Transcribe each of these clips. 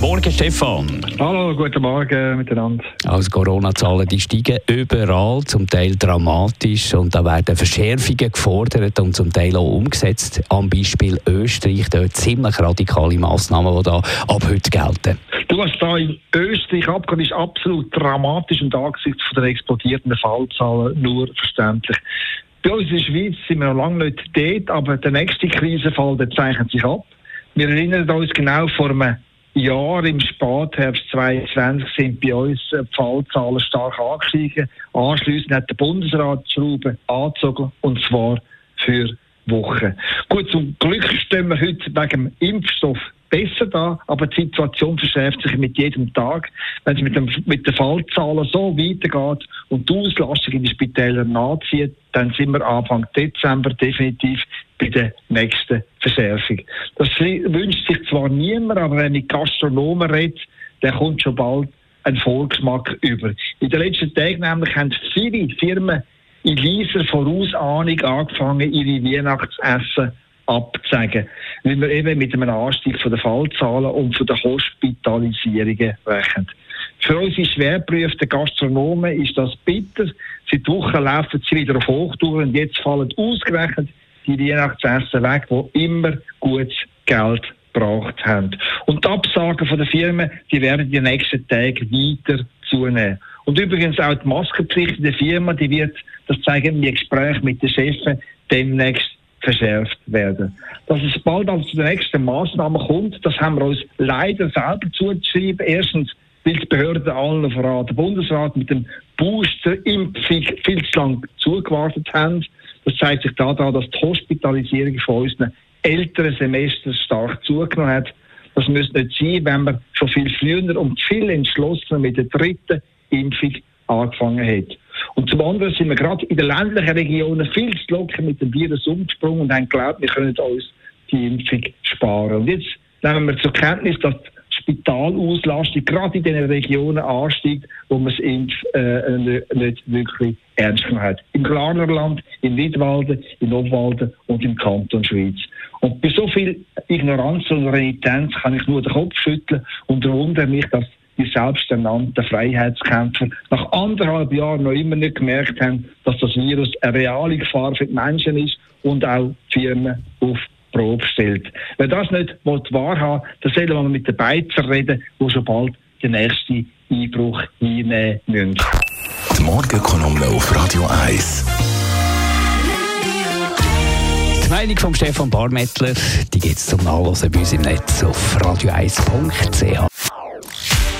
Morgen, Stefan. Hallo, guten Morgen miteinander. Also Corona-Zahlen die steigen überall, zum Teil dramatisch und da werden Verschärfungen gefordert und zum Teil auch umgesetzt. Am Beispiel Österreich, dort ziemlich radikale Massnahmen, die da ab heute gelten. Du hast da in Österreich abgehört, ist absolut dramatisch und angesichts von den explodierenden Fallzahlen nur verständlich. Bei uns in der Schweiz sind wir noch lange nicht dort, aber der nächste Krisenfall der zeichnet sich ab. Wir erinnern uns genau vor einem Jahr im Spätherbst 2020 sind bei uns die Fallzahlen stark angestiegen. Anschliessend hat der Bundesrat die Schrauben angezogen und zwar für Wochen. Gut, zum Glück stehen wir heute wegen dem Impfstoff besser da, aber die Situation verschärft sich mit jedem Tag. Wenn es mit, dem, mit den Fallzahlen so weitergeht und die Auslastung in den Spitälern nachzieht, dann sind wir Anfang Dezember definitiv bei der nächsten Verschärfung. Das wünscht sich zwar niemand, aber wenn ich Gastronomen rede, dann kommt schon bald ein Volksmarkt über. In den letzten Tagen nämlich haben viele Firmen in leiser Vorausahnung angefangen, ihre Weihnachtsessen abzusagen, weil wir eben mit einem Anstieg von den Fallzahlen und von den Hospitalisierungen rechnen. Für unsere schwerprüften Gastronomen ist das bitter. Seit Wochen laufen sie wieder auf Hochtouren und jetzt fallen ausgerechnet die Weihnachtsessen weg, die immer gutes Geld gebracht haben. Und die Absagen von den Firmen, die werden den nächsten Tagen weiter zunehmen. Und übrigens auch die Maskenpflicht der Firma, die wird, das zeigen die Gespräche mit den Chefen, demnächst verschärft werden. Dass es bald also zu den nächsten Maßnahmen kommt, das haben wir uns leider selber zugeschrieben. Erstens, weil die Behörden allen voran der Bundesrat mit dem Booster-Impfung viel zu lange zugewartet haben. Das zeigt sich daran, dass die Hospitalisierung von unseren älteren Semestern stark zugenommen hat. Das müsste nicht sein, wenn man schon viel früher und viel entschlossener mit der dritten Impfung angefangen hat. Und zum anderen sind wir gerade in den ländlichen Regionen viel zu locker mit dem Virus umgesprungen und haben geglaubt, wir können uns die Impfung sparen. Und jetzt nehmen wir zur Kenntnis, dass Spitalauslastung gerade in den Regionen ansteigt, wo man das Impf äh, nicht wirklich ernst genommen hat. Im Glarnerland, in Nidwalden, in Obwalden und im Kanton Schweiz. Und bei so viel Ignoranz und Renitenz kann ich nur den Kopf schütteln und wundere mich, dass die selbsternannten Freiheitskämpfer nach anderthalb Jahren noch immer nicht gemerkt haben, dass das Virus eine reale Gefahr für die Menschen ist und auch die Firmen auf Probe stellt. Wer das nicht wahrhaben will, dann soll man mit den Beizer reden, die schon bald den nächsten Einbruch hinnehmen müssen. Die Morgenkolumne auf Radio 1. Die Meinung von Stefan Barmettler, die gibt es zum Nachlesen bei uns im Netz auf radio1.ch.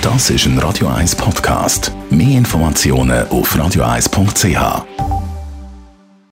Das ist ein Radio 1 Podcast. Mehr Informationen auf radio1.ch.